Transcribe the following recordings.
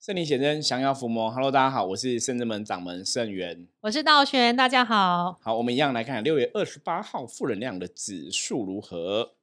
圣灵显真，降妖伏魔。Hello，大家好，我是圣真门掌门圣元。我是道玄，大家好。好，我们一样来看六月二十八号负能量的指数如何？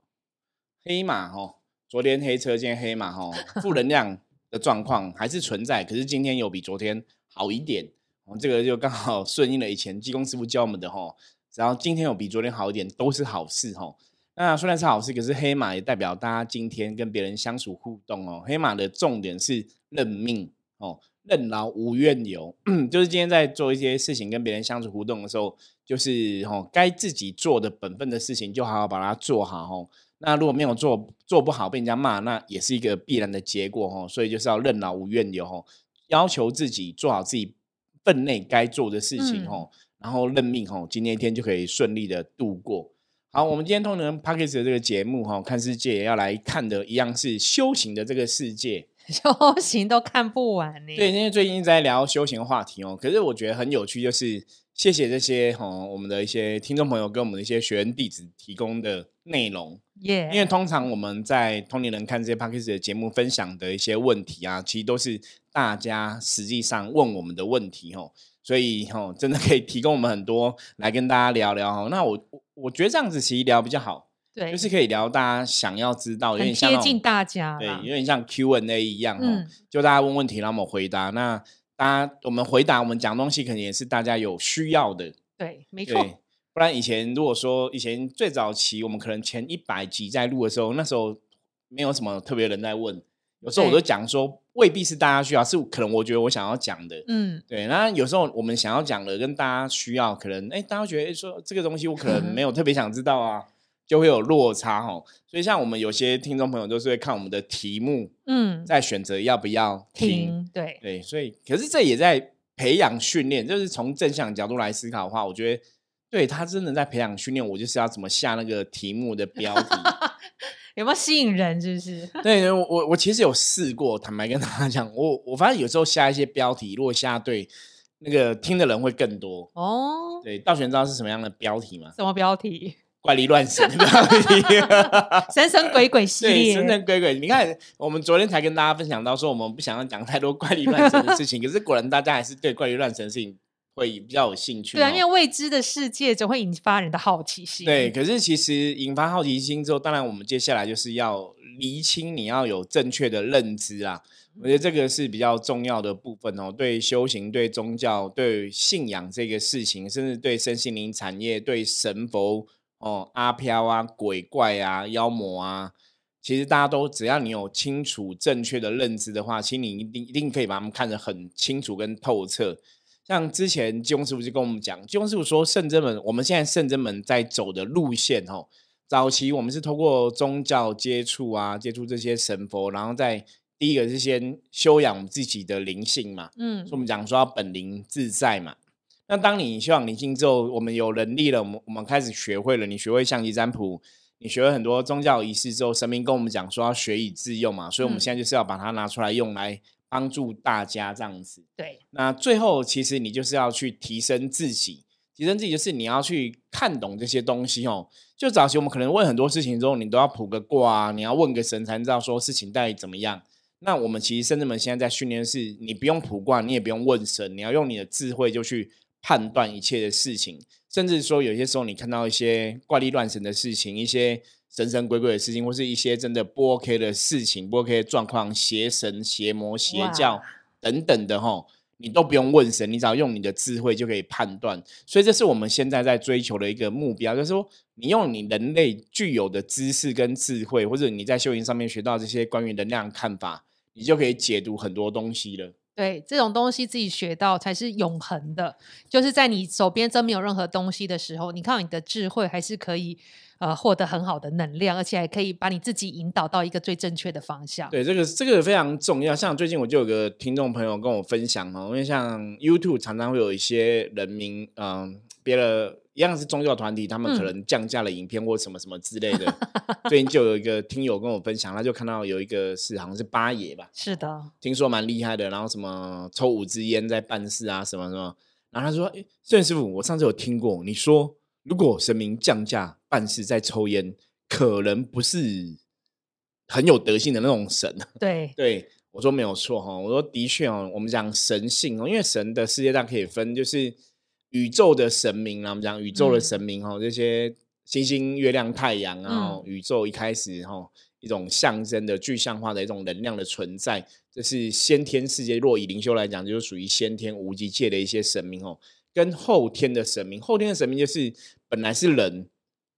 黑马哦，昨天黑车，今天黑马哦，负能量的状况还是存在，可是今天有比昨天好一点。哦，这个就刚好顺应了以前技工师傅教我们的哈，只要今天有比昨天好一点，都是好事哈。那虽然是好事，可是黑马也代表大家今天跟别人相处互动哦。黑马的重点是认命哦，任劳无怨尤，就是今天在做一些事情跟别人相处互动的时候，就是哦，该自己做的本分的事情就好好把它做好哦。那如果没有做做不好被人家骂，那也是一个必然的结果哦。所以就是要任劳无怨尤哦，要求自己做好自己分内该做的事情哦，然后认命哦，今天一天就可以顺利的度过。好，我们今天通常 p a c k a g e 的这个节目哈，看世界要来看的一样是修行的这个世界，修行都看不完呢。对，因为最近在聊修行话题哦，可是我觉得很有趣，就是谢谢这些哈我们的一些听众朋友跟我们的一些学员弟子提供的内容，耶。因为通常我们在通灵人看这些 p a c k a g e 的节目分享的一些问题啊，其实都是大家实际上问我们的问题哦。所以哈，真的可以提供我们很多来跟大家聊聊哦。那我我觉得这样子其实聊比较好，对，就是可以聊大家想要知道，有点贴近大家，对，有点像 Q&A 一样哈，就大家问问题，然后我们回答。那大家我们回答，我们讲东西，肯定也是大家有需要的，对，没错。不然以前如果说以前最早期，我们可能前一百集在录的时候，那时候没有什么特别人在问。有时候我都讲说，未必是大家需要，是可能我觉得我想要讲的，嗯，对。那有时候我们想要讲的跟大家需要，可能哎，大家觉得说这个东西我可能没有特别想知道啊，就会有落差哦。所以像我们有些听众朋友都是会看我们的题目，嗯，在选择要不要听，对对。所以可是这也在培养训练，就是从正向角度来思考的话，我觉得对他真的在培养训练，我就是要怎么下那个题目的标题。有没有吸引人？是不是？对，我我我其实有试过，坦白跟大家讲，我我发现有时候下一些标题，如果下对，那个听的人会更多哦。对，道玄知道是什么样的标题吗？什么标题？怪力乱神的标题 神神鬼鬼系列，神神鬼鬼。你看，我们昨天才跟大家分享到，说我们不想要讲太多怪力乱神的事情，可是果然大家还是对怪力乱神的事情。会比较有兴趣，对啊，因为未知的世界总会引发人的好奇心。对，可是其实引发好奇心之后，当然我们接下来就是要厘清，你要有正确的认知啊。我觉得这个是比较重要的部分哦。对修行、对宗教、对信仰这个事情，甚至对身心灵产业、对神佛哦、阿飘啊、鬼怪啊、妖魔啊，其实大家都只要你有清楚正确的认知的话，其实你一定一定可以把他们看得很清楚跟透彻。像之前金庸师傅就跟我们讲，金庸师傅说圣真门，我们现在圣真门在走的路线哦，早期我们是通过宗教接触啊，接触这些神佛，然后在第一个是先修养自己的灵性嘛，嗯，所以我们讲说要本灵自在嘛。那当你修养灵性之后，我们有能力了，我们我们开始学会了，你学会象棋占卜，你学了很多宗教仪式之后，神明跟我们讲说要学以致用嘛，所以我们现在就是要把它拿出来用来。帮助大家这样子，对。那最后其实你就是要去提升自己，提升自己就是你要去看懂这些东西哦。就早期我们可能问很多事情之后，你都要卜个卦啊，你要问个神才知道说事情到底怎么样。那我们其实甚至们现在在训练是，你不用卜卦，你也不用问神，你要用你的智慧就去判断一切的事情，甚至说有些时候你看到一些怪力乱神的事情，一些。神神鬼鬼的事情，或是一些真的不 OK 的事情，不 OK 的状况，邪神、邪魔、邪教等等的哈，你都不用问神，你只要用你的智慧就可以判断。所以，这是我们现在在追求的一个目标，就是说，你用你人类具有的知识跟智慧，或者你在修行上面学到这些关于能量看法，你就可以解读很多东西了。对，这种东西自己学到才是永恒的，就是在你手边真没有任何东西的时候，你靠你的智慧还是可以。呃，获得很好的能量，而且还可以把你自己引导到一个最正确的方向。对，这个这个非常重要。像最近我就有个听众朋友跟我分享哦，因为像 YouTube 常常会有一些人民，嗯，别的一样是宗教团体，他们可能降价了影片或什么什么之类的。最近就有一个听友跟我分享，他就看到有一个是好像是八爷吧，是的，听说蛮厉害的，然后什么抽五支烟在办事啊，什么什么。然后他说：“哎，郑师傅，我上次有听过你说。”如果神明降价办事在抽烟，可能不是很有德性的那种神。对 对，我说没有错哈，我说的确哦，我们讲神性哦，因为神的世界上可以分，就是宇宙的神明啦，我们讲宇宙的神明哈，这些星星、月亮、太阳啊，宇宙一开始哈一种象征的具象化的一种能量的存在，这是先天世界。若以灵修来讲，就是属于先天无极界的一些神明哦，跟后天的神明，后天的神明就是本来是人。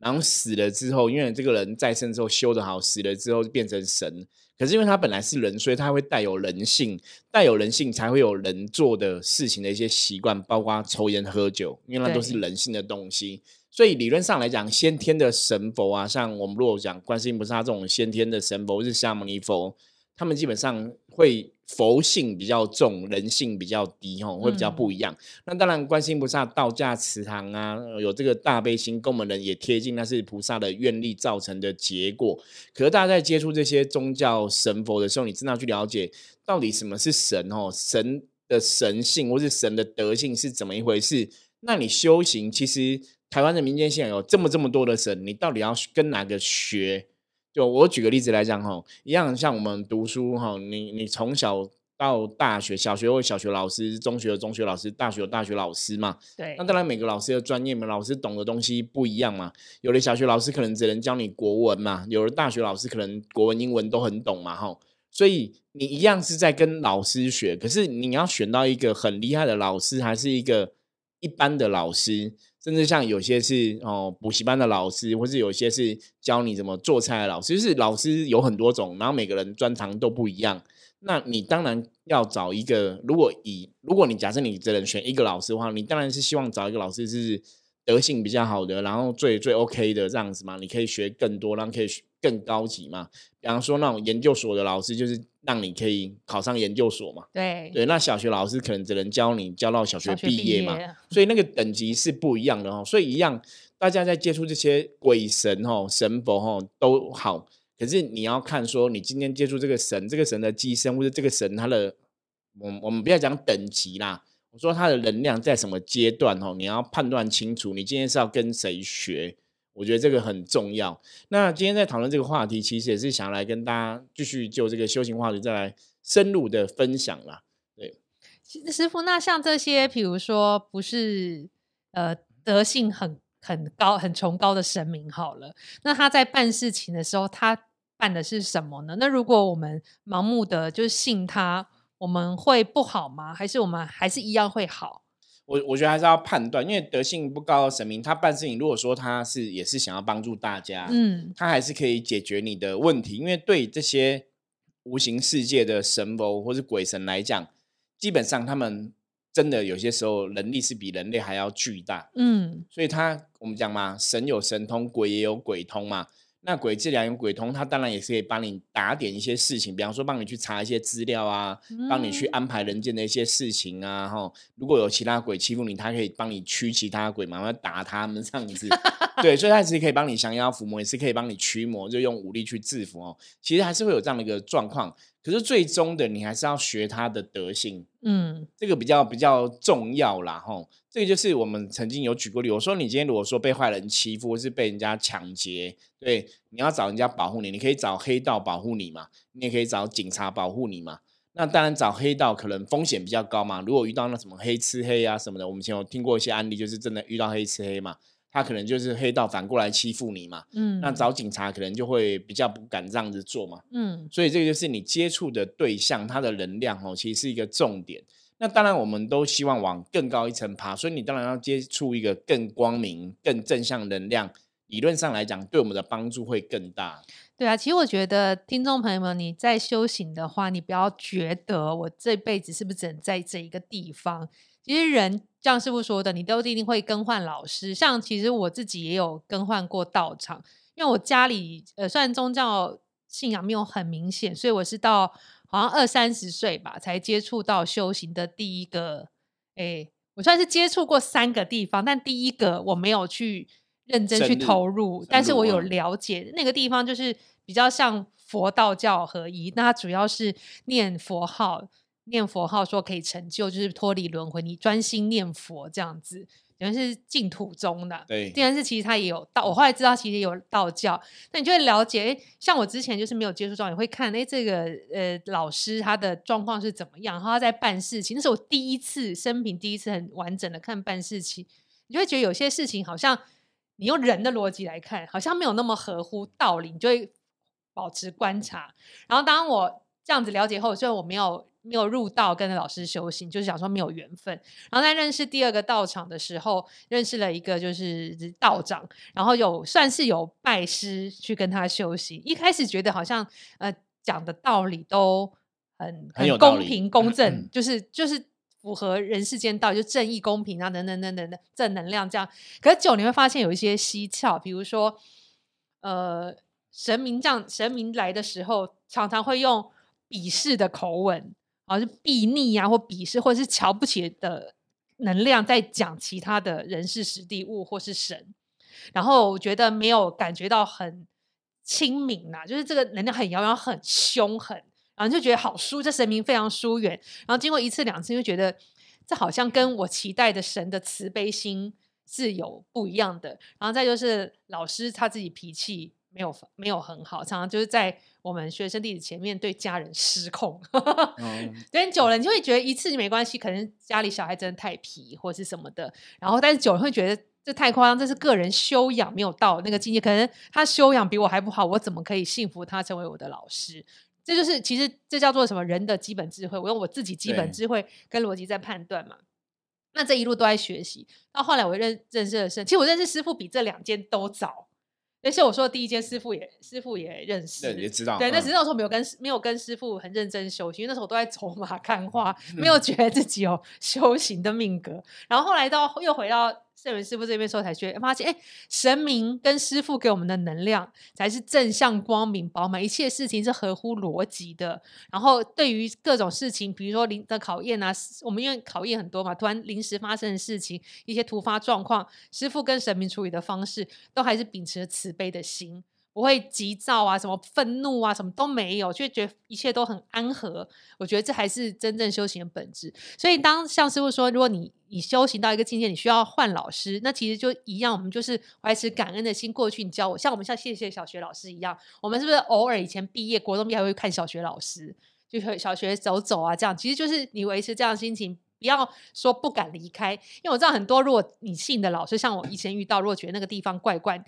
然后死了之后，因为这个人再生之后修得好，死了之后就变成神。可是因为他本来是人，所以他会带有人性，带有人性才会有人做的事情的一些习惯，包括抽烟喝酒，因为那都是人性的东西。所以理论上来讲，先天的神佛啊，像我们如果讲观世音菩萨这种先天的神佛，是释迦牟尼佛。他们基本上会佛性比较重，人性比较低，吼，会比较不一样。那当然，观世音菩萨道家祠堂啊，有这个大悲心，跟我们人也贴近，那是菩萨的愿力造成的结果。可是大家在接触这些宗教神佛的时候，你真的要去了解到底什么是神，哦，神的神性或是神的德性是怎么一回事？那你修行，其实台湾的民间信仰有这么这么多的神，你到底要跟哪个学？就我举个例子来讲哈，一样像我们读书哈，你你从小到大学，小学有小学老师，中学有中学老师，大学有大学老师嘛。对。那当然每个老师的专业嘛，老师懂的东西不一样嘛。有的小学老师可能只能教你国文嘛，有的大学老师可能国文、英文都很懂嘛，哈。所以你一样是在跟老师学，可是你要选到一个很厉害的老师，还是一个一般的老师？甚至像有些是哦补习班的老师，或是有些是教你怎么做菜的老师，就是老师有很多种，然后每个人专长都不一样。那你当然要找一个，如果以如果你假设你只能选一个老师的话，你当然是希望找一个老师是德性比较好的，然后最最 OK 的这样子嘛，你可以学更多，然后可以更高级嘛。比方说那种研究所的老师，就是。让你可以考上研究所嘛？对对，那小学老师可能只能教你教到小学毕业嘛，所以那个等级是不一样的哦。所以一样，大家在接触这些鬼神哦、神佛哦都好，可是你要看说，你今天接触这个神，这个神的寄生或者这个神他的，我我们不要讲等级啦，我说他的能量在什么阶段哦，你要判断清楚，你今天是要跟谁学。我觉得这个很重要。那今天在讨论这个话题，其实也是想来跟大家继续就这个修行话题再来深入的分享啦。对，师傅，那像这些，比如说不是呃德性很很高、很崇高的神明，好了，那他在办事情的时候，他办的是什么呢？那如果我们盲目的就信他，我们会不好吗？还是我们还是一样会好？我我觉得还是要判断，因为德性不高的神明，他办事情如果说他是也是想要帮助大家，嗯，他还是可以解决你的问题。因为对这些无形世界的神佛或是鬼神来讲，基本上他们真的有些时候能力是比人类还要巨大，嗯，所以他我们讲嘛，神有神通，鬼也有鬼通嘛。那鬼治疗用鬼通，他当然也是可以帮你打点一些事情，比方说帮你去查一些资料啊，帮你去安排人间的一些事情啊，哈。如果有其他鬼欺负你，他可以帮你驱其他鬼，慢慢打他们这样子。对，所以他其实可以帮你降妖伏魔，也是可以帮你驱魔，就用武力去制服哦。其实还是会有这样的一个状况。可是最终的你还是要学他的德性，嗯，这个比较比较重要啦，吼，这个就是我们曾经有举过例，我说你今天如果说被坏人欺负或是被人家抢劫，对，你要找人家保护你，你可以找黑道保护你嘛，你也可以找警察保护你嘛。那当然找黑道可能风险比较高嘛，如果遇到那什么黑吃黑啊什么的，我们以前有听过一些案例，就是真的遇到黑吃黑嘛。他可能就是黑道反过来欺负你嘛，嗯，那找警察可能就会比较不敢这样子做嘛，嗯，所以这个就是你接触的对象，他的能量哦，其实是一个重点。那当然，我们都希望往更高一层爬，所以你当然要接触一个更光明、更正向能量。理论上来讲，对我们的帮助会更大。对啊，其实我觉得听众朋友们，你在修行的话，你不要觉得我这辈子是不是只能在这一个地方。其实人像师傅说的，你都一定会更换老师。像其实我自己也有更换过道场，因为我家里呃，虽然宗教信仰没有很明显，所以我是到好像二三十岁吧，才接触到修行的第一个。哎，我算是接触过三个地方，但第一个我没有去认真去投入，但是我有了解那个地方，就是比较像佛道教合一，那它主要是念佛号。念佛号说可以成就，就是脱离轮回，你专心念佛这样子。原来是净土宗的，对，第二是其实它也有道，我后来知道其实有道教，那你就会了解，哎，像我之前就是没有接触到，你会看，哎，这个呃老师他的状况是怎么样，然后他在办事情，那是我第一次生平第一次很完整的看办事情，你就会觉得有些事情好像你用人的逻辑来看，好像没有那么合乎道理，你就会保持观察，然后当我这样子了解后，虽然我没有。没有入道跟老师修行，就是想说没有缘分。然后在认识第二个道场的时候，认识了一个就是道长，然后有算是有拜师去跟他修行。一开始觉得好像呃讲的道理都很很公平公正，就是就是符合人世间道，就正义公平啊等等等等的正能量这样。可是久你会发现有一些蹊跷，比如说呃神明这样神明来的时候，常常会用鄙视的口吻。啊，是避逆啊，或鄙视，或者是瞧不起的能量，在讲其他的人事、实地物或是神，然后我觉得没有感觉到很亲民呐，就是这个能量很遥远、很凶狠，然后就觉得好疏，这神明非常疏远。然后经过一次两次，就觉得这好像跟我期待的神的慈悲心是有不一样的。然后再就是老师他自己脾气没有没有很好，常常就是在。我们学生弟子前面对家人失控，等久了你就会觉得一次没关系，可能家里小孩真的太皮或是什么的，然后但是久了会觉得这太夸张，这是个人修养没有到那个境界，可能他修养比我还不好，我怎么可以信服他成为我的老师？这就是其实这叫做什么人的基本智慧，我用我自己基本智慧跟逻辑在判断嘛。那这一路都在学习，到后来我认认识的是，其实我认识师傅比这两件都早。而且我说的第一间师傅也师傅也认识，也知道。对，那只是那时候没有跟没有跟师傅很认真修行，因为那时候我都在走马 看花，没有觉得自己有 修行的命格。然后后来到又回到。圣人师傅这边时候才觉发现，哎，神明跟师傅给我们的能量才是正向、光明、饱满，一切事情是合乎逻辑的。然后对于各种事情，比如说临的考验啊，我们因为考验很多嘛，突然临时发生的事情，一些突发状况，师傅跟神明处理的方式，都还是秉持着慈悲的心。不会急躁啊，什么愤怒啊，什么都没有，就觉得一切都很安和。我觉得这还是真正修行的本质。所以，当像师傅说，如果你你修行到一个境界，你需要换老师，那其实就一样。我们就是怀持感恩的心，过去你教我，像我们像谢谢小学老师一样，我们是不是偶尔以前毕业国中毕业还会看小学老师，就是小学走走啊，这样其实就是你维持这样的心情，不要说不敢离开。因为我知道很多，如果你信的老师，像我以前遇到，如果觉得那个地方怪怪。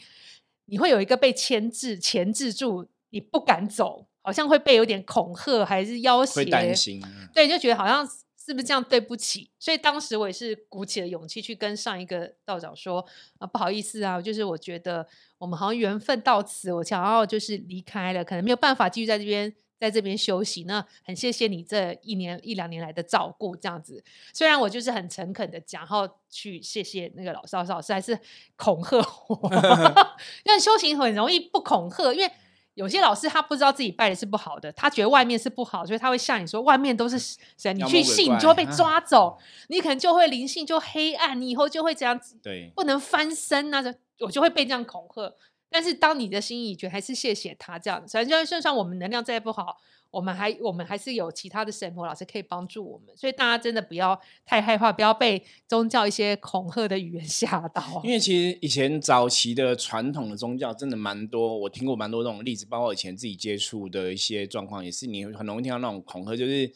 你会有一个被牵制、钳制住，你不敢走，好像会被有点恐吓，还是要挟？会担心，对，就觉得好像是不是这样对不起？所以当时我也是鼓起了勇气去跟上一个道长说啊，不好意思啊，就是我觉得我们好像缘分到此，我想要就是离开了，可能没有办法继续在这边。在这边休息，那很谢谢你这一年一两年来的照顾，这样子。虽然我就是很诚恳的讲，然后去谢谢那个老师，老师还是恐吓我。因为修行很容易不恐吓，因为有些老师他不知道自己拜的是不好的，他觉得外面是不好，所以他会向你说外面都是神，你去信你就会被 抓走，你可能就会灵性就黑暗，你以后就会这样子，对，不能翻身那就我就会被这样恐吓。但是当你的心意觉还是谢谢他这样，反正就算我们能量再不好，我们还我们还是有其他的神婆老师可以帮助我们，所以大家真的不要太害怕，不要被宗教一些恐吓的语言 吓到。因为其实以前早期的传统的宗教真的蛮多，我听过蛮多这种例子，包括以前自己接触的一些状况，也是你很容易听到那种恐吓，就是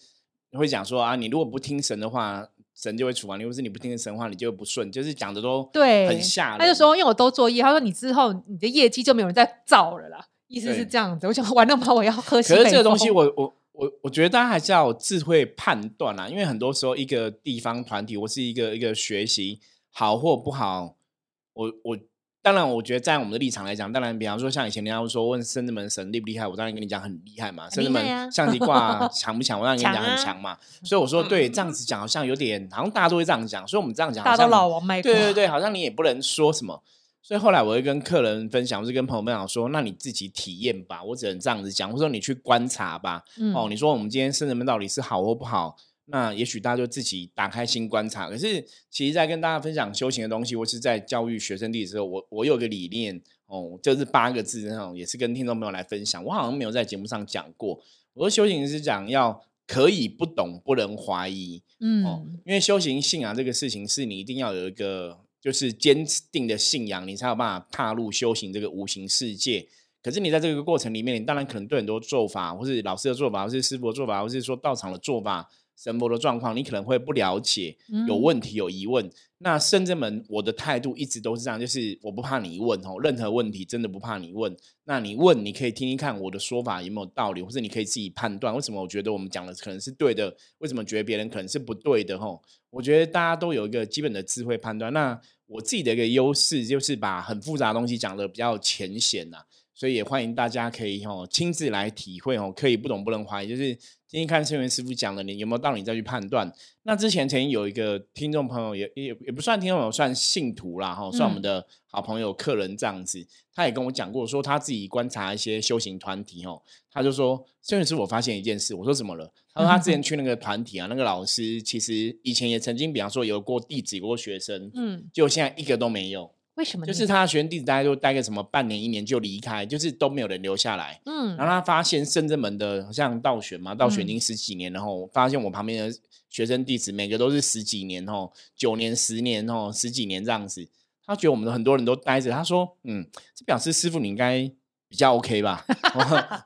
会讲说啊，你如果不听神的话。神就会处罚你，或是你不听神话，你就不顺，就是讲的都对，很吓。他就说，因为我都作业，他说你之后你的业绩就没有人再造了啦，意思是这样子。我想完了把？我要喝。可是这个东西，我我我我觉得大家还是要有智慧判断啦，因为很多时候一个地方团体或是一个一个学习好或不好，我我。当然，我觉得在我们的立场来讲，当然，比方说像以前人家说问圣子门神厉不厉害，我当然跟你讲很厉害嘛。圣子门 象棋卦 强不强？我当然跟你讲很强嘛。所以我说，对，这样子讲好像有点，好像大家都会这样讲。所以我们这样讲，大家都老王卖瓜。对对对，好像你也不能说什么。所以后来我会跟客人分享，或是跟朋友们讲说，那你自己体验吧。我只能这样子讲，或者说你去观察吧。哦，你说我们今天圣子门到底是好或不好？那也许大家就自己打开心观察。可是，其实，在跟大家分享修行的东西，或是在教育学生弟子的时候，我我有个理念哦，就是八个字那种，也是跟听众朋友来分享。我好像没有在节目上讲过。我说修行是讲要可以不懂，不能怀疑。哦嗯，因为修行信仰这个事情，是你一定要有一个就是坚定的信仰，你才有办法踏入修行这个无形世界。可是你在这个过程里面，你当然可能对很多做法，或是老师的做法，或是师傅的做法，或是说道场的做法、神佛的状况，你可能会不了解，有嗯问题、有疑问。那圣真门，我的态度一直都是这样，就是我不怕你问哦，任何问题真的不怕你问。那你问，你可以听听看我的说法有没有道理，或者你可以自己判断为什么我觉得我们讲的可能是对的，为什么觉得别人可能是不对的吼。我觉得大家都有一个基本的智慧判断。那我自己的一个优势就是把很复杂的东西讲的比较浅显呐、所以也欢迎大家可以哦亲自来体会哦，可以不懂不能怀疑，就是今天看圣元师傅讲的，你有没有道理再去判断。那之前曾经有一个听众朋友也也也不算听众朋友，算信徒啦哈，算我们嗯的好朋友客人这样子，他也跟我讲过，说他自己观察一些修行团体哦，他就说圣元师傅，我发现一件事，我说怎么了？他说他之前去那个团体啊，那个老师其实以前也曾经，比方说有过弟子，有过学生，嗯，结果现在一个都没有。为什么？就是他的学生弟子大概都待个什么半年一年就离开，就是都没有人留下来。嗯然后他发现深圳门的像道玄嘛，道玄已嗯经十几年，然后发现我旁边的学生弟子每个都是十几年哦，九年、十年哦，十几年这样子。他觉得我们的很多人都待着，他说：“嗯，这表示师傅你应该比较 OK 吧？”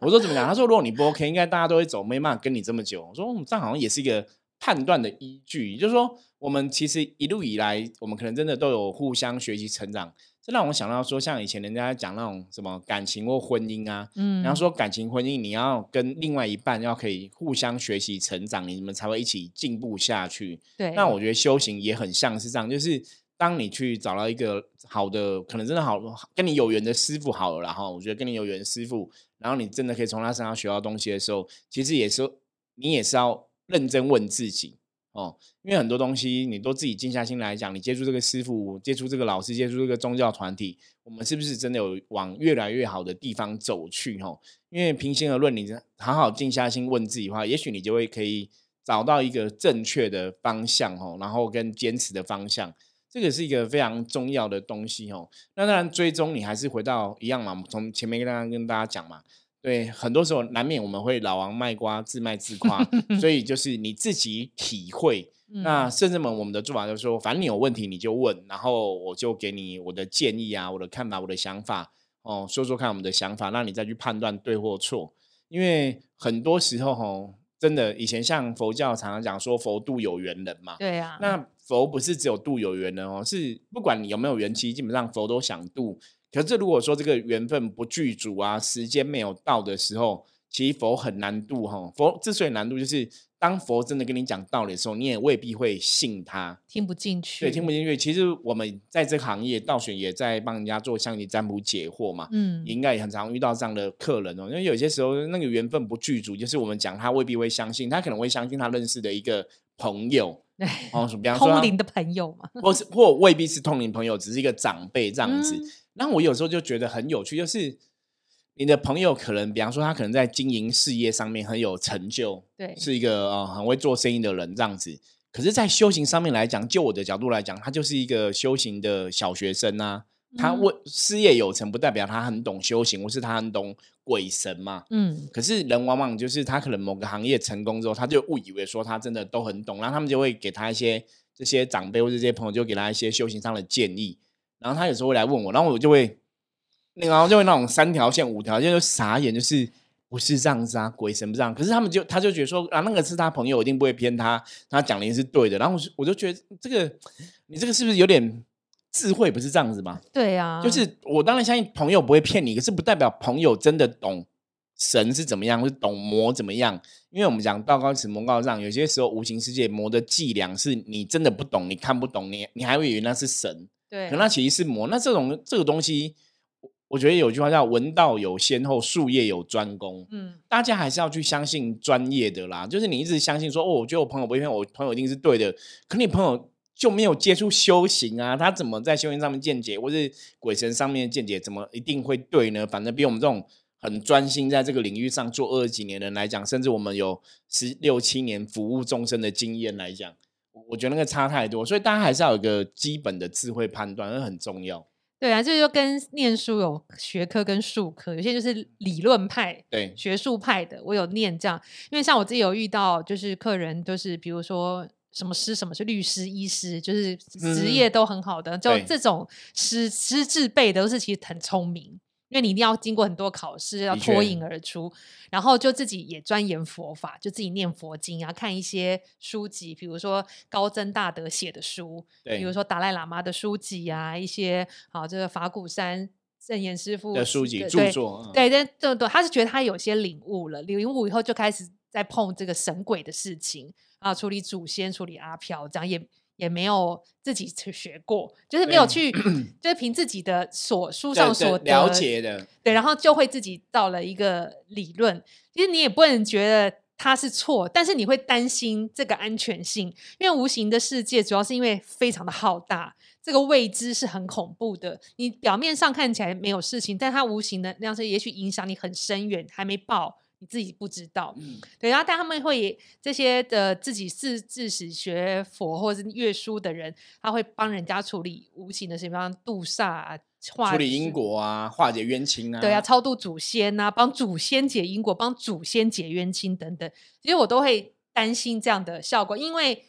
我说：“怎么讲？”他说：“如果你不 OK，应该大家都会走，没办法跟你这么久。”我说：“嗯，这样好像也是一个判断的依据，也就是说我们其实一路以来，我们可能真的都有互相学习成长。这让我想到说，像以前人家讲那种什么感情或婚姻啊，嗯，然后说感情婚姻，你要跟另外一半要可以互相学习成长，你们才会一起进步下去。对，那我觉得修行也很像是这样，就是当你去找到一个好的，可能真的好跟你有缘的师傅好了，然后我觉得跟你有缘的师傅，然后你真的可以从他身上学到东西的时候，其实也是你也是要认真问自己哦，因为很多东西你都自己静下心来讲，你接触这个师傅，接触这个老师，接触这个宗教团体，我们是不是真的有往越来越好的地方走去？哦，因为平心而论，你好好静下心问自己的话，也许你就会可以找到一个正确的方向哦，然后跟坚持的方向。这个是一个非常重要的东西哦。那当然，追踪你还是回到一样嘛，从前面跟大家跟大家讲嘛，对，很多时候难免我们会老王卖瓜，自卖自夸，所以就是你自己体会。嗯那甚至们我们的做法就是说，反正你有问题你就问，然后我就给你我的建议啊，我的看法，我的想法哦，说说看我们的想法，让你再去判断对或错。因为很多时候吼，真的以前像佛教常常讲说佛度有缘人嘛，对啊，那佛不是只有度有缘人哦，是不管你有没有缘，其实基本上佛都想度。可是如果说这个缘分不具足啊，时间没有到的时候，其实佛很难度哈。佛之所以难度，就是当佛真的跟你讲道理的时候，你也未必会信他。听不进去，对，听不进去。其实我们在这个行业，道玄也在帮人家做象棋占卜解惑嘛。嗯你应该也很常遇到这样的客人哦，因为有些时候那个缘分不具足，就是我们讲他未必会相信，他可能会相信他认识的一个朋友哦，比方说通灵的朋友嘛，或是或未必是通灵朋友，只是一个长辈这样子。嗯我有时候就觉得很有趣，就是你的朋友可能，比方说他可能在经营事业上面很有成就，对，是一个呃很会做生意的人这样子。可是，在修行上面来讲，就我的角度来讲，他就是一个修行的小学生啊。他嗯。为事业有成，不代表他很懂修行，或是他很懂鬼神嘛。嗯。可是人往往就是他可能某个行业成功之后，他就误以为说他真的都很懂，然后他们就会给他一些这些长辈或者这些朋友就给他一些修行上的建议，然后他有时候会来问我，然后我就会，然后就会那种三条线五条线就傻眼，就是不是这样子啊，鬼神不这样，可是他们就他就觉得说啊，那个是他朋友，一定不会骗他，他讲的也是对的，然后我就我就觉得这个你这个是不是有点智慧不是这样子吗？对啊，就是我当然相信朋友不会骗你，可是不代表朋友真的懂神是怎么样，或是懂魔怎么样。因为我们讲道高一尺，魔高一丈，有些时候无形世界魔的伎俩是你真的不懂，你看不懂，你你还会以为那是神，对可那其实是魔。那这种这个东西，我我觉得有句话叫“文道有先后，术业有专攻”。嗯大家还是要去相信专业的啦。就是你一直相信说，哦，我觉得我朋友不会骗我，朋友一定是对的。可你朋友就没有接触修行啊，他怎么在修行上面见解，或是鬼神上面的见解，怎么一定会对呢？反正比我们这种很专心在这个领域上做二十几年的人来讲，甚至我们有十六七年服务众生的经验来讲，我我觉得那个差太多。所以大家还是要有一个基本的智慧判断，那很重要。对啊，这就跟念书有学科跟术科，有些就是理论派、对，学术派的，我有念这样。因为像我自己有遇到，就是客人就是比如说什么师，什么是律师、医师，就是职嗯业都很好的，就对。这种师师字辈的都是其实很聪明。因为你一定要经过很多考试，要脱颖而出，然后就自己也钻研佛法，就自己念佛经啊，看一些书籍，比如说高僧大德写的书，对比如说达赖喇嘛的书籍啊，一些好这个法鼓山圣严师傅的书籍著作，嗯。对对对对，他是觉得他有些领悟了，领悟以后就开始在碰这个神鬼的事情啊，处理祖先、处理阿飘，这样也也没有自己去学过，就是没有去，就是凭自己的所书上所对了解的，对，然后就会自己到了一个理论。其实你也不能觉得它是错，但是你会担心这个安全性，因为无形的世界主要是因为非常的浩大，这个未知是很恐怖的。你表面上看起来没有事情，但它无形的那样是也许影响你很深远，还没爆。你自己不知道，嗯，对，然后但他们会这些的自己是自始学佛或者是阅书的人，他会帮人家处理无形的事情，比方度煞啊、化处理因果啊，化解冤亲啊，对啊，超度祖先啊、帮祖先解因果，帮祖先解冤亲等等，其实我都会担心这样的效果，因为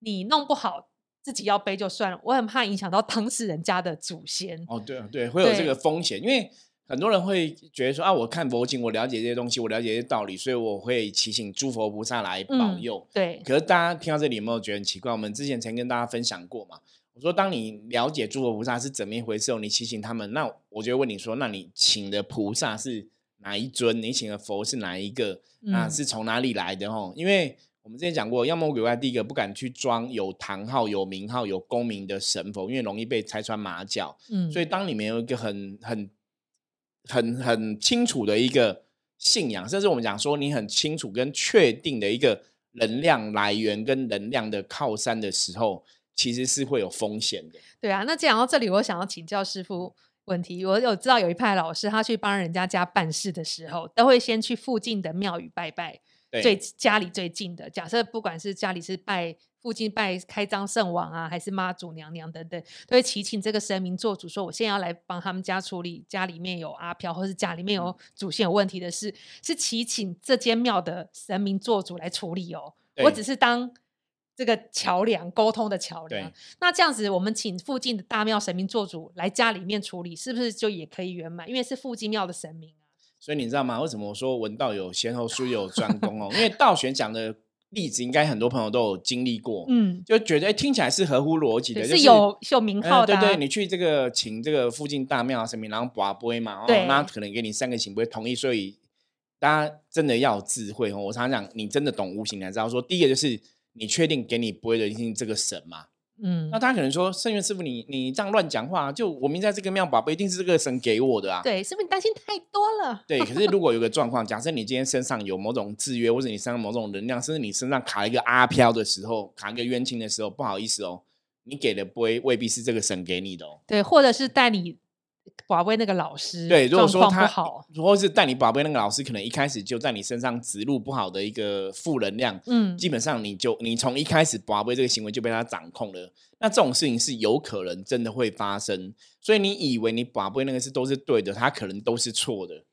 你弄不好自己要背就算了，我很怕影响到当事人家的祖先。哦，对啊对，会有这对。个风险，因为很多人会觉得说啊，我看佛经，我了解这些东西，我了解这些道理，所以我会祈请诸佛菩萨来保嗯佑。对，可是大家听到这里有没有觉得很奇怪？我们之前曾跟大家分享过嘛，我说当你了解诸佛菩萨是怎么一回事后，你祈请他们，那我就会问你说，那你请的菩萨是哪一尊？你请的佛是哪一个？那嗯是从哪里来的？哦，因为我们之前讲过，妖魔鬼怪第一个不敢去装有堂号、有名号、有功名的神佛，因为容易被拆穿马脚。嗯，所以当你们有一个很很很很清楚的一个信仰，甚至我们讲说你很清楚跟确定的一个能量来源跟能量的靠山的时候，其实是会有风险的。对啊，那讲到这里，我想要请教师傅问题。我有知道有一派老师，他去帮人家家办事的时候，都会先去附近的庙宇拜拜，最对，家里最近的。假设不管是家里是拜附近拜开张圣王啊，还是妈祖娘娘等等，都会祈请这个神明做主，说我现在要来帮他们家处理家里面有阿飘，或是家里面有祖先有问题的事，是祈请这间庙的神明做主来处理哦。我只是当这个桥梁沟通的桥梁。那这样子，我们请附近的大庙神明做主来家里面处理，是不是就也可以圆满？因为是附近庙的神明啊。所以你知道吗？为什么我说文道有先后，术业有专攻哦？因为道玄讲的例子，应该很多朋友都有经历过，嗯，就觉得哎听起来是合乎逻辑的，就是有有名号的、啊呃对对，你去这个请这个附近大庙什么，然后拔杯嘛，哦对，那可能给你三个请不会同意，所以大家真的要有智慧哦。我常常讲，你真的懂无形，你才知道说，第一个就是你确定给你不会的一定这个神嘛。嗯那，他可能说，圣元师傅，你你这样乱讲话，就我明在这个庙宝贝一定是这个神给我的啊。对，是不是你担心太多了？对，可是如果有个状况，假设你今天身上有某种制约，或者你身上某种能量，甚至你身上卡一个阿飘的时候，卡一个冤亲的时候，不好意思哦，你给的不会未必是这个神给你的哦。对，或者是带你宝贝那个老师，对，如果说他不好，或是带你宝贝那个老师，可能一开始就在你身上植入不好的一个负能量，嗯，基本上你就你从一开始宝贝这个行为就被他掌控了。那这种事情是有可能真的会发生，所以你以为你宝贝那个是都是对的，他可能都是错的。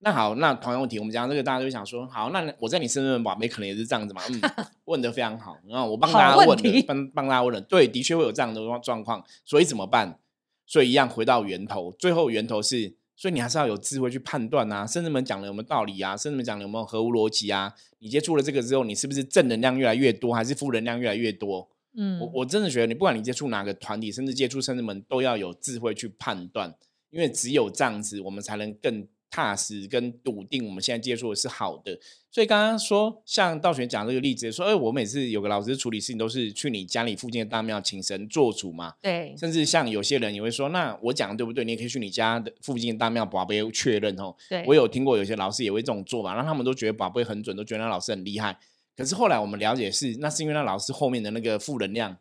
那好，那同样问题，我们讲这个，大家就会想说，好，那我在你身上的宝贝可能也是这样子嘛？嗯，问的非常好，然后我帮大家问帮帮大家问了，对，的确会有这样的状状况，所以怎么办？所以一样回到源头，最后源头是，所以你还是要有智慧去判断啊。甚至们讲的有没有道理啊？甚至们讲的有没有合乎逻辑啊？你接触了这个之后，你是不是正能量越来越多，还是负能量越来越多？嗯，我我真的觉得，你不管你接触哪个团体，甚至接触甚至们，都要有智慧去判断，因为只有这样子，我们才能更踏实跟笃定，我们现在接触的是好的。所以刚刚说，像道玄讲这个例子，说，哎、我每次有个老师处理事情，都是去你家里附近的大庙请神做主嘛。对，甚至像有些人也会说，那我讲的对不对？你也可以去你家的附近的大庙宝贝确认哦。对，我有听过有些老师也会这种做法，让他们都觉得宝贝很准，都觉得那老师很厉害。可是后来我们了解是，那是因为那老师后面的那个负能量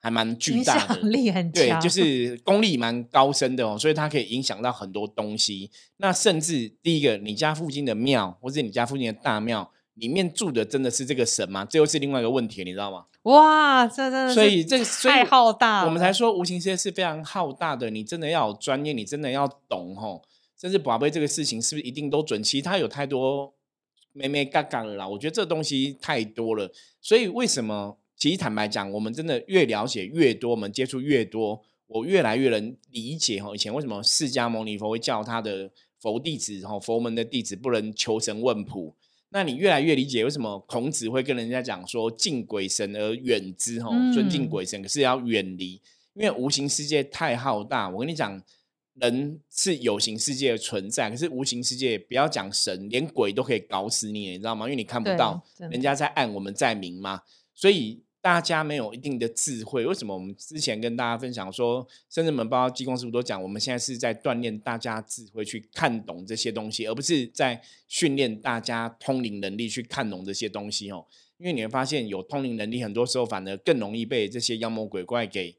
还蛮巨大的，响力很对，强，就是功力蛮高深的哦，所以它可以影响到很多东西。那甚至第一个，你家附近的庙，或者你家附近的大庙，里面住的真的是这个神吗？这又是另外一个问题，你知道吗？哇，这真的所以这太浩大了，我们才说无形世界是非常浩大的，你真的要有专业，你真的要懂哦。甚至宝贝这个事情是不是一定都准？其实它有太多咩咩嘎嘎了啦。我觉得这东西太多了，所以为什么？其实坦白讲，我们真的越了解越多，我们接触越多，我越来越能理解哈。以前为什么释迦牟尼佛会叫他的佛弟子哈佛门的弟子不能求神问卜？那你越来越理解为什么孔子会跟人家讲说敬鬼神而远之哈，尊敬鬼神，可是要远离，因为无形世界太浩大。我跟你讲。人是有形世界的存在，可是无形世界不要讲神，连鬼都可以搞死你，你知道吗？因为你看不到，人家在暗，我们在明嘛。所以大家没有一定的智慧，为什么我们之前跟大家分享说，甚至们包括济公师傅都讲，我们现在是在锻炼大家智慧去看懂这些东西，而不是在训练大家通灵能力去看懂这些东西哦。因为你会发现，有通灵能力，很多时候反而更容易被这些妖魔鬼怪给。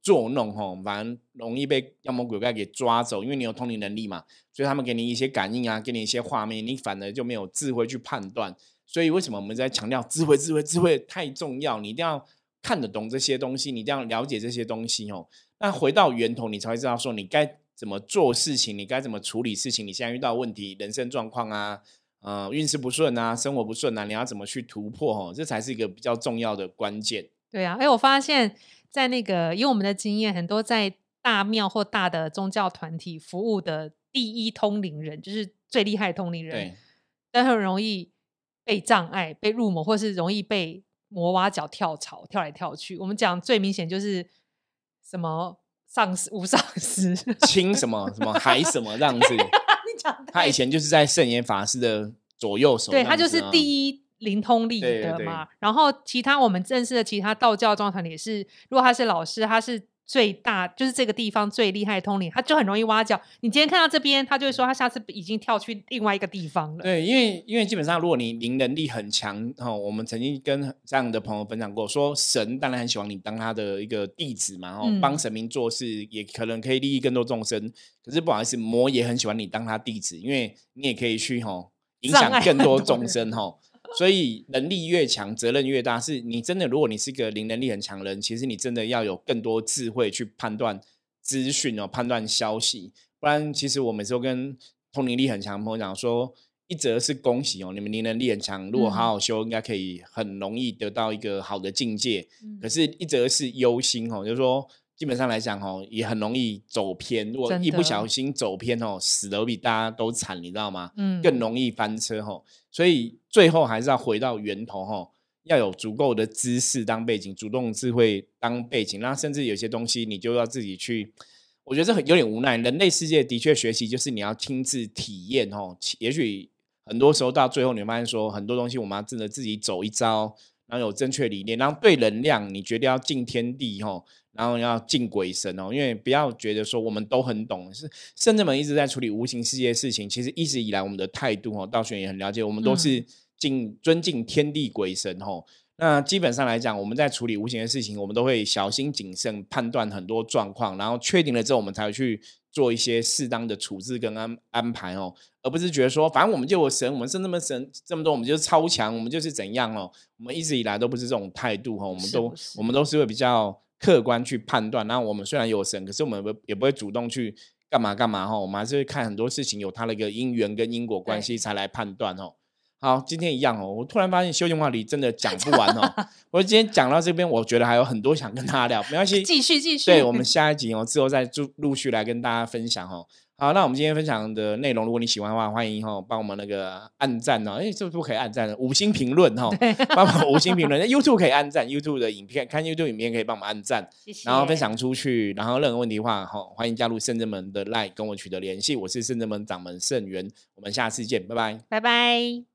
作弄吼，反而容易被妖魔鬼怪给抓走，因为你有通灵能力嘛，所以他们给你一些感应啊，给你一些画面，你反而就没有智慧去判断。所以为什么我们在强调智慧？智慧，智慧太重要，你一定要看得懂这些东西，你一定要了解这些东西哦。那回到源头，你才会知道说你该怎么做事情，你该怎么处理事情。你现在遇到问题，人生状况啊，呃，运势不顺啊，生活不顺啊，你要怎么去突破？哦，这才是一个比较重要的关键。对啊，哎，我发现。在那个，以我们的经验，很多在大庙或大的宗教团体服务的第一通灵人，就是最厉害的通灵人，但很容易被障碍、被入魔，或是容易被魔挖脚、跳槽、跳来跳去。我们讲最明显就是什么上司、无上司、亲什么什么海什么这样子。你讲他以前就是在圣严法师的左右手，对他就是第一。灵通力的嘛，然后其他我们认识的其他道教状团也是，如果他是老师，他是最大，就是这个地方最厉害的通灵，他就很容易挖角。你今天看到这边，他就会说他下次已经跳去另外一个地方了。对，因为因为基本上如果你灵能力很强，哈，我们曾经跟这样的朋友分享过，说神当然很喜欢你当他的一个弟子嘛，然后帮神明做事，也可能可以利益更多众生。可是不好意思，魔也很喜欢你当他弟子，因为你也可以去哈影响更多众生哈。所以能力越强，责任越大。是你真的，如果你是个零能力很强人，其实你真的要有更多智慧去判断资讯哦，判断消息。不然，其实我每次都跟通灵力很强的朋友讲说，一则是恭喜哦，你们灵能力很强，如果好好修，应该可以很容易得到一个好的境界。嗯可是，一则是忧心哦，就是说。基本上来讲，哦，也很容易走偏。如果一不小心走偏，哦，死的比大家都惨，你知道吗？嗯，更容易翻车，哦。所以最后还是要回到源头，哦，要有足够的知识当背景，主动智慧当背景。那甚至有些东西，你就要自己去。我觉得这很有点无奈。人类世界的确学习，就是你要亲自体验，哦。也许很多时候到最后，你会发现说，很多东西我们要真的自己走一招，然后有正确理念，然后对能量，你觉得要敬天地，吼。然后要敬鬼神哦，因为不要觉得说我们都很懂，是圣者们一直在处理无形世界的事情。其实一直以来我们的态度哦，道玄也很了解，我们都是敬尊敬天地鬼神哦。那基本上来讲，我们在处理无形的事情，我们都会小心谨慎判断很多状况，然后确定了之后，我们才会去做一些适当的处置跟安安排哦，而不是觉得说反正我们就有神，我们是那么神这么多，我们就是超强，我们就是怎样哦。我们一直以来都不是这种态度哈，我们都我们都是会比较。客观去判断，那我们虽然有神，可是我们不也不会主动去干嘛干嘛哈，我们还是会看很多事情有它的一个因缘跟因果关系才来判断哦。好，今天一样哦，我突然发现修行话题真的讲不完哦。我今天讲到这边，我觉得还有很多想跟大家聊，没关系，继续继续。对我们 下一集哦，之后再陆陆续来跟大家分享哦。好，那我们今天分享的内容，如果你喜欢的话，欢迎哈帮我们那个按赞哦。哎，这不可以按赞，五星评论哈，帮我们五星评论。YouTube 可以按赞，YouTube 的影片看 YouTube 影片可以帮我们按赞，谢谢。然后分享出去，然后任何问题的话，哈，欢迎加入圣真门的 Line 跟我取得联系。我是圣真门掌门圣元，我们下次见，拜拜，拜拜。